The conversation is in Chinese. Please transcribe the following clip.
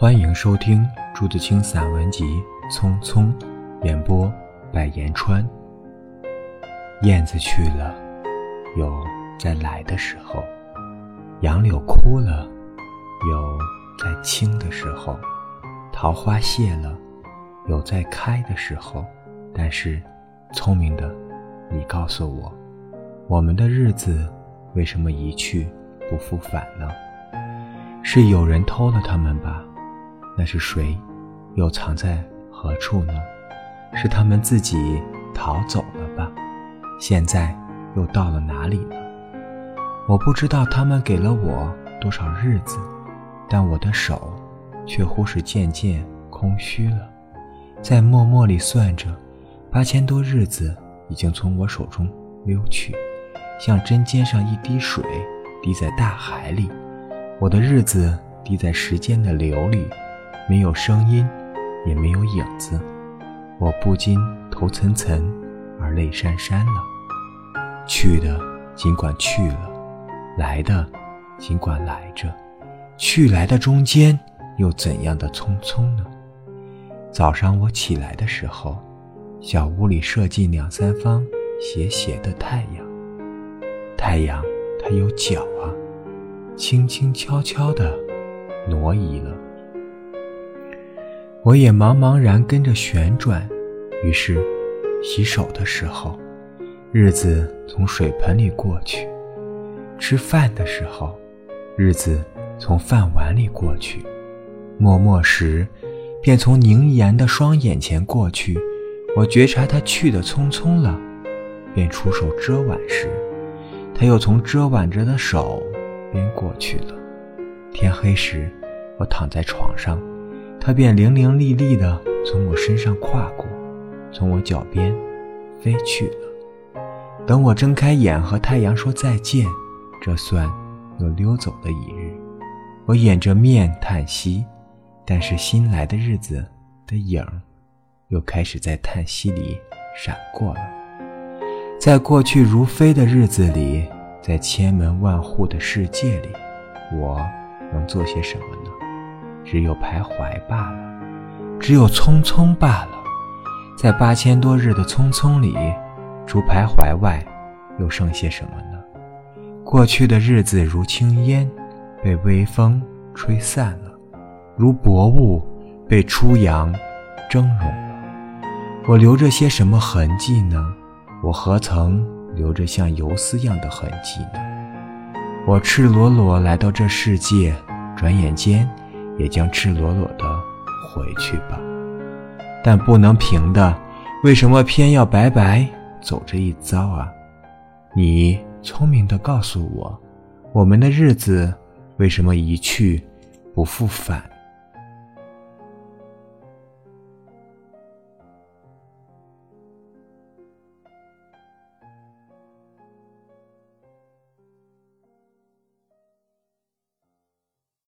欢迎收听朱自清散文集《匆匆》，演播百言川。燕子去了，有在来的时候；杨柳枯了，有在青的时候；桃花谢了，有在开的时候。但是，聪明的你告诉我，我们的日子为什么一去不复返呢？是有人偷了他们吧？那是谁？又藏在何处呢？是他们自己逃走了吧？现在又到了哪里呢？我不知道他们给了我多少日子，但我的手却乎是渐渐空虚了，在默默里算着，八千多日子已经从我手中溜去，像针尖上一滴水滴在大海里，我的日子滴在时间的流里。没有声音，也没有影子，我不禁头涔涔而泪潸潸了。去的尽管去了，来的尽管来着，去来的中间又怎样的匆匆呢？早上我起来的时候，小屋里射进两三方斜斜的太阳。太阳它有脚啊，轻轻悄悄地挪移了。我也茫茫然跟着旋转，于是洗手的时候，日子从水盆里过去；吃饭的时候，日子从饭碗里过去；默默时，便从凝严的双眼前过去。我觉察他去的匆匆了，便出手遮挽时，他又从遮挽着的手边过去了。天黑时，我躺在床上。它便伶伶俐俐地从我身上跨过，从我脚边飞去了。等我睁开眼和太阳说再见，这算又溜走了一日。我掩着面叹息，但是新来的日子的影儿又开始在叹息里闪过了。在过去如飞的日子里，在千门万户的世界里，我能做些什么呢？只有徘徊罢了，只有匆匆罢了。在八千多日的匆匆里，除徘徊外，又剩些什么呢？过去的日子如轻烟，被微风吹散了；如薄雾，被初阳蒸融了。我留着些什么痕迹呢？我何曾留着像游丝样的痕迹呢？我赤裸裸来到这世界，转眼间。也将赤裸裸的回去吧，但不能平的，为什么偏要白白走这一遭啊？你聪明的告诉我，我们的日子为什么一去不复返？